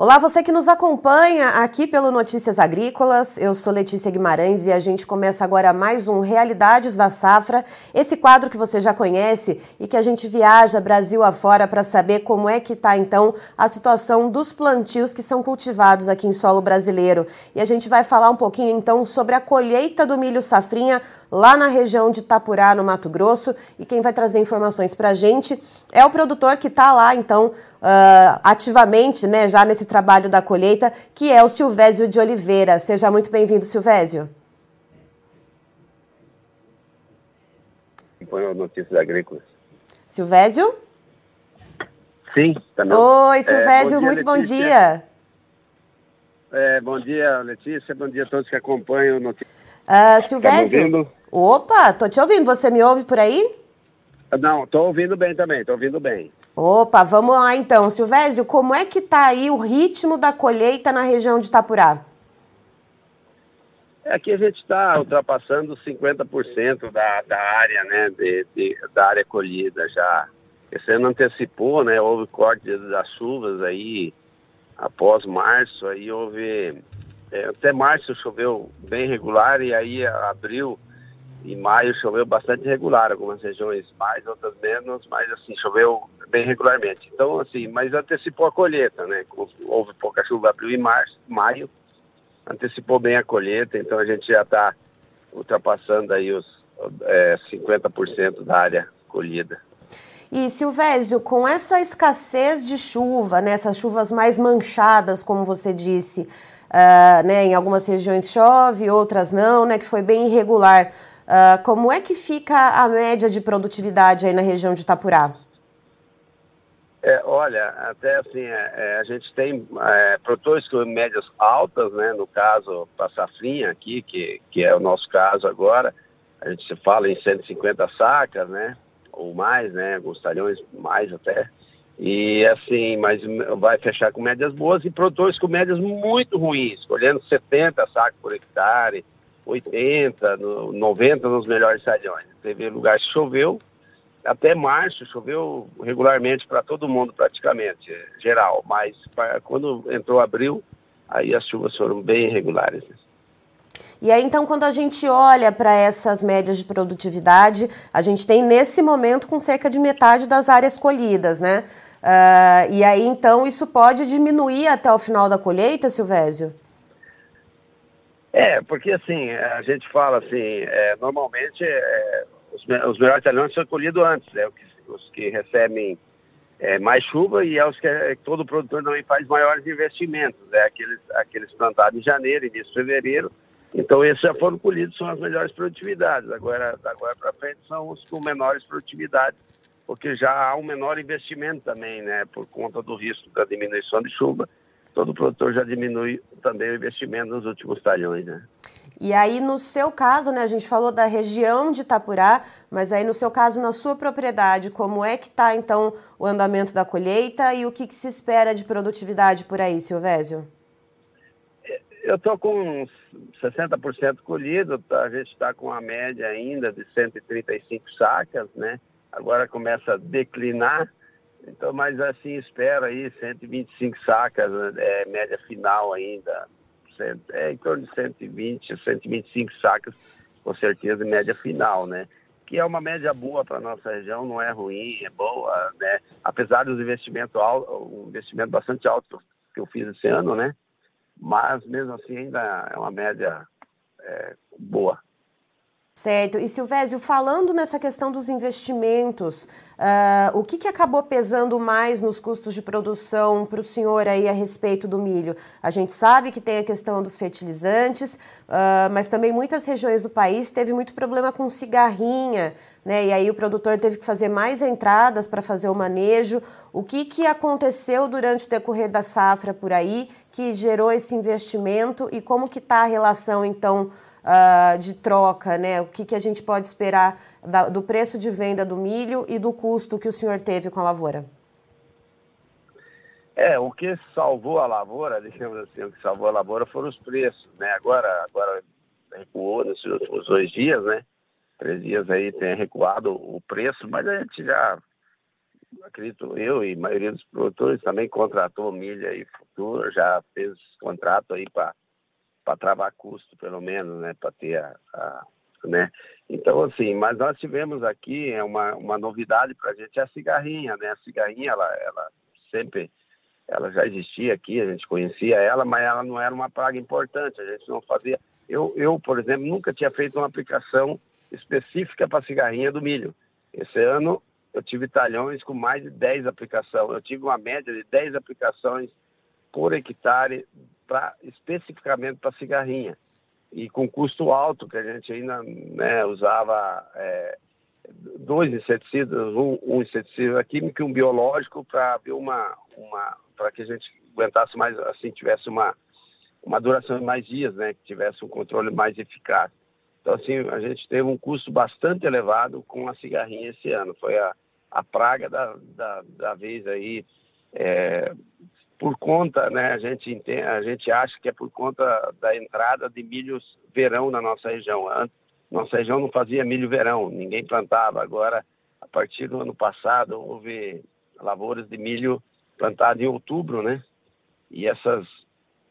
Olá, você que nos acompanha aqui pelo Notícias Agrícolas. Eu sou Letícia Guimarães e a gente começa agora mais um Realidades da Safra, esse quadro que você já conhece e que a gente viaja Brasil afora para saber como é que está então a situação dos plantios que são cultivados aqui em solo brasileiro. E a gente vai falar um pouquinho então sobre a colheita do milho safrinha lá na região de Itapurá, no Mato Grosso. E quem vai trazer informações para a gente é o produtor que está lá, então, uh, ativamente, né, já nesse trabalho da colheita, que é o Silvésio de Oliveira. Seja muito bem-vindo, Silvésio. Põe Notícias Agrícolas. Silvésio? Sim, também. Oi, Silvésio, é, bom muito bom dia. É, bom dia, Letícia. Bom dia a todos que acompanham o Notícias. Uh, Silvésio, tá Opa, tô te ouvindo. Você me ouve por aí? Não, tô ouvindo bem também, tô ouvindo bem. Opa, vamos lá então. Silvésio, como é que tá aí o ritmo da colheita na região de Itapurá? Aqui a gente está ultrapassando 50% da, da área, né, de, de, da área colhida já. Esse ano antecipou, né, houve corte das chuvas aí, após março, aí houve, é, até março choveu bem regular e aí abril em maio choveu bastante regular, algumas regiões mais, outras menos, mas assim, choveu bem regularmente. Então, assim, mas antecipou a colheita, né? Houve pouca chuva abril e março, maio, antecipou bem a colheita, então a gente já está ultrapassando aí os é, 50% da área colhida. E Silvésio, com essa escassez de chuva, né, essas chuvas mais manchadas, como você disse, uh, né, em algumas regiões chove, outras não, né, que foi bem irregular. Uh, como é que fica a média de produtividade aí na região de Itapurá? É, olha, até assim, é, é, a gente tem é, produtores com médias altas, né? No caso, a safrinha aqui, que, que é o nosso caso agora, a gente se fala em 150 sacas, né? Ou mais, né? Alguns talhões mais até. E assim, mas vai fechar com médias boas e produtores com médias muito ruins, colhendo 70 sacos por hectare, 80, no, 90 nos melhores estadiões. Teve lugar que choveu, até março choveu regularmente para todo mundo praticamente, geral, mas pra, quando entrou abril, aí as chuvas foram bem irregulares. E aí, então, quando a gente olha para essas médias de produtividade, a gente tem nesse momento com cerca de metade das áreas colhidas, né? Uh, e aí, então, isso pode diminuir até o final da colheita, Silvésio? É, porque assim, a gente fala assim, é, normalmente é, os, os, melhores talhões são colhidos antes, é, os que recebem é, mais chuva e é os que é, todo produtor também faz maiores investimentos, é aqueles, aqueles plantados em janeiro, início de fevereiro, então esses já foram colhidos, são as melhores produtividades, agora, agora para frente são os com menores produtividades, porque já há um menor investimento também, né, por conta do risco da diminuição de chuva, todo produtor já diminui também o investimento nos últimos talhões, né? E aí, no seu caso, né, a gente falou da região de Itapurá, mas aí no seu caso, na sua propriedade, como é que está, então, o andamento da colheita e o que, que se espera de produtividade por aí, Silvésio? Eu estou com 60% colhido, tá? a gente está com a média ainda de 135 sacas, né? Agora começa a declinar, então, mas assim, espera aí 125 sacas, é, média final ainda, é em torno de 120, 125 sacas, com certeza, média final, né? Que é uma média boa para nossa região, não é ruim, é boa, né? Apesar dos investimentos altos, um investimento bastante alto que eu fiz esse ano, né? Mas mesmo assim ainda é uma média é, boa. Certo. E Silvésio, falando nessa questão dos investimentos, uh, o que, que acabou pesando mais nos custos de produção para o senhor aí a respeito do milho? A gente sabe que tem a questão dos fertilizantes, uh, mas também muitas regiões do país teve muito problema com cigarrinha, né? E aí o produtor teve que fazer mais entradas para fazer o manejo. O que, que aconteceu durante o decorrer da safra por aí que gerou esse investimento e como que está a relação, então, uh, de troca, né? O que, que a gente pode esperar da, do preço de venda do milho e do custo que o senhor teve com a lavoura? É, o que salvou a lavoura, digamos assim, o que salvou a lavoura foram os preços, né? Agora, agora recuou nesses últimos dois dias, né? Três dias aí tem recuado o preço, mas a gente já acredito eu e a maioria dos produtores também contratou milha e futuro, já fez contrato aí para travar custo, pelo menos, né, para ter a, a, né? Então, assim, mas nós tivemos aqui é uma, uma novidade para a gente, é a cigarrinha, né? A cigarrinha, ela, ela sempre, ela já existia aqui, a gente conhecia ela, mas ela não era uma praga importante, a gente não fazia. Eu, eu por exemplo, nunca tinha feito uma aplicação específica para cigarrinha do milho. Esse ano eu tive talhões com mais de 10 aplicações. Eu tive uma média de 10 aplicações por hectare pra, especificamente para cigarrinha. E com custo alto, que a gente ainda né, usava é, dois inseticidas, um, um inseticida químico e um biológico para uma, uma para que a gente aguentasse mais, assim, tivesse uma, uma duração de mais dias, né, que tivesse um controle mais eficaz. Então, assim, a gente teve um custo bastante elevado com a cigarrinha esse ano. Foi a, a praga da, da, da vez aí, é, por conta, né, a gente, entende, a gente acha que é por conta da entrada de milhos verão na nossa região. Antes, nossa região não fazia milho verão, ninguém plantava. Agora, a partir do ano passado, houve lavouras de milho plantadas em outubro, né? E essas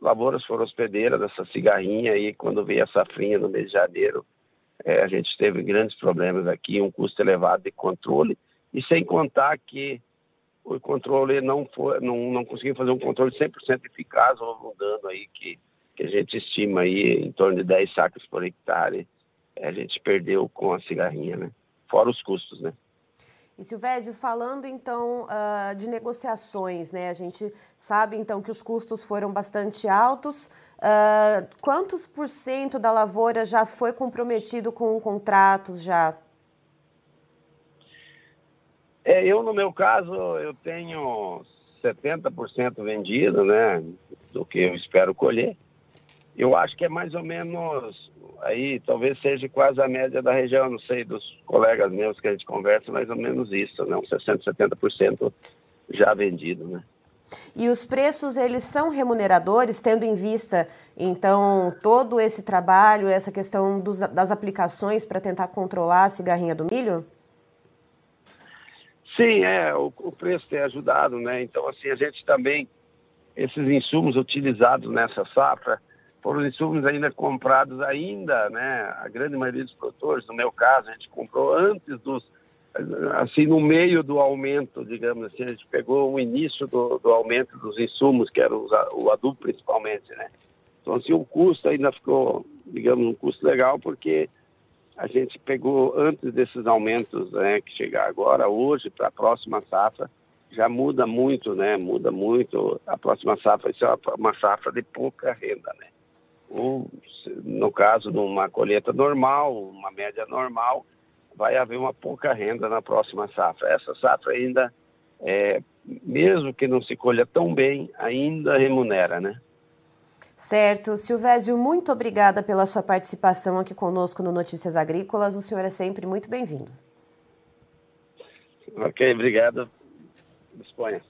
lavouras foram hospedeiras dessa cigarrinha e quando veio a safrinha no mês de janeiro, é, a gente teve grandes problemas aqui, um custo elevado de controle e sem contar que o controle não foi, não, não conseguiu fazer um controle 100% eficaz, houve um dano aí que, que a gente estima aí em torno de 10 sacos por hectare, é, a gente perdeu com a cigarrinha, né? Fora os custos, né? E Silvésio, falando então uh, de negociações, né? A gente sabe então que os custos foram bastante altos. Uh, quantos por cento da lavoura já foi comprometido com contratos já? É, eu no meu caso eu tenho 70% vendido, né? Do que eu espero colher. Eu acho que é mais ou menos aí talvez seja quase a média da região, não sei, dos colegas meus que a gente conversa, mais ou menos isso, né? Uns 60%, 70% já vendido, né? E os preços, eles são remuneradores, tendo em vista, então, todo esse trabalho, essa questão dos, das aplicações para tentar controlar a cigarrinha do milho? Sim, é, o, o preço tem ajudado, né? Então, assim, a gente também, esses insumos utilizados nessa safra, foram insumos ainda comprados ainda, né? A grande maioria dos produtores, no meu caso, a gente comprou antes dos, assim, no meio do aumento, digamos assim, a gente pegou o início do, do aumento dos insumos, que era o, o adubo principalmente, né? Então, assim, o custo ainda ficou, digamos, um custo legal, porque a gente pegou antes desses aumentos, né, que chegar agora, hoje, para a próxima safra, já muda muito, né? Muda muito. A próxima safra vai ser uma safra de pouca renda, né? ou no caso de uma colheita normal, uma média normal, vai haver uma pouca renda na próxima safra. Essa safra ainda, é, mesmo que não se colha tão bem, ainda remunera, né? Certo. Silvésio, muito obrigada pela sua participação aqui conosco no Notícias Agrícolas. O senhor é sempre muito bem-vindo. Ok, obrigado. Disponha.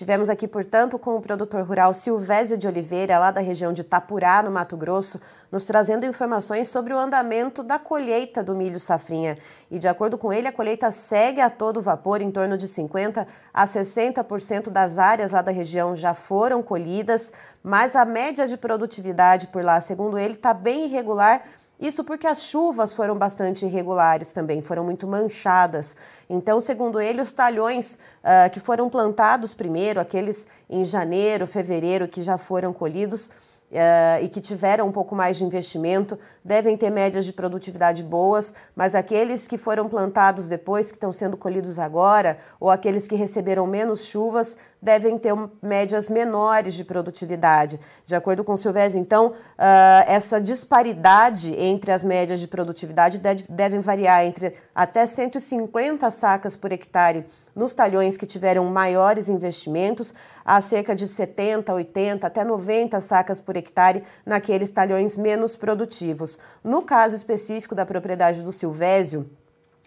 Estivemos aqui, portanto, com o produtor rural Silvésio de Oliveira, lá da região de Tapurá, no Mato Grosso, nos trazendo informações sobre o andamento da colheita do milho safrinha. E, de acordo com ele, a colheita segue a todo vapor, em torno de 50% a 60% das áreas lá da região já foram colhidas, mas a média de produtividade por lá, segundo ele, está bem irregular isso porque as chuvas foram bastante irregulares também, foram muito manchadas. Então, segundo ele, os talhões uh, que foram plantados primeiro, aqueles em janeiro, fevereiro, que já foram colhidos, Uh, e que tiveram um pouco mais de investimento devem ter médias de produtividade boas, mas aqueles que foram plantados depois, que estão sendo colhidos agora, ou aqueles que receberam menos chuvas, devem ter médias menores de produtividade. De acordo com o Silvésio, então, uh, essa disparidade entre as médias de produtividade deve, devem variar entre até 150 sacas por hectare nos talhões que tiveram maiores investimentos, há cerca de 70, 80, até 90 sacas por hectare naqueles talhões menos produtivos. No caso específico da propriedade do Silvésio,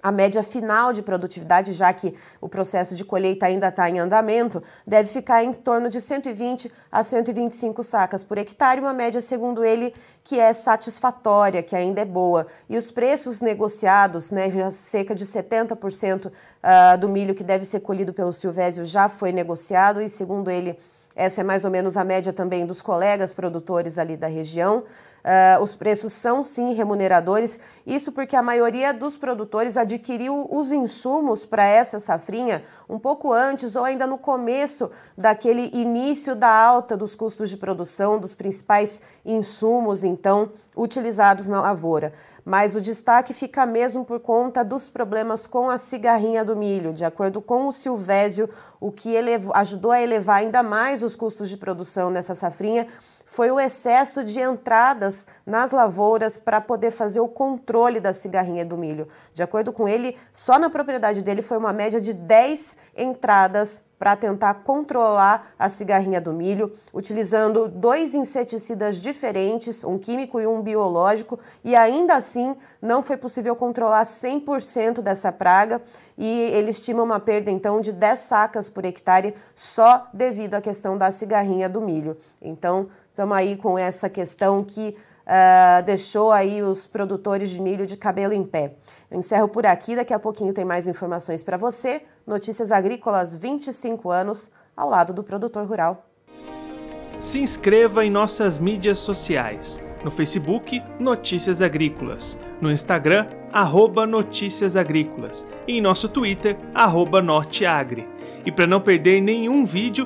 a média final de produtividade, já que o processo de colheita ainda está em andamento, deve ficar em torno de 120 a 125 sacas por hectare, uma média, segundo ele, que é satisfatória, que ainda é boa. E os preços negociados, né, já cerca de 70% uh, ah, do milho que deve ser colhido pelo Silvésio já foi negociado, e segundo ele, essa é mais ou menos a média também dos colegas produtores ali da região. Uh, os preços são sim remuneradores, isso porque a maioria dos produtores adquiriu os insumos para essa safrinha um pouco antes ou ainda no começo daquele início da alta dos custos de produção dos principais insumos, então, utilizados na lavoura. Mas o destaque fica mesmo por conta dos problemas com a cigarrinha do milho. De acordo com o Silvésio, o que ajudou a elevar ainda mais os custos de produção nessa safrinha foi o excesso de entradas nas lavouras para poder fazer o controle da cigarrinha do milho. De acordo com ele, só na propriedade dele foi uma média de 10 entradas para tentar controlar a cigarrinha do milho, utilizando dois inseticidas diferentes, um químico e um biológico, e ainda assim não foi possível controlar 100% dessa praga, e ele estima uma perda então de 10 sacas por hectare só devido à questão da cigarrinha do milho. Então, estamos aí com essa questão que uh, deixou aí os produtores de milho de cabelo em pé. Eu encerro por aqui, daqui a pouquinho tem mais informações para você. Notícias Agrícolas 25 anos ao lado do produtor rural. Se inscreva em nossas mídias sociais. No Facebook, Notícias Agrícolas. No Instagram, arroba Notícias Agrícolas. E em nosso Twitter, arroba Norteagri. E para não perder nenhum vídeo,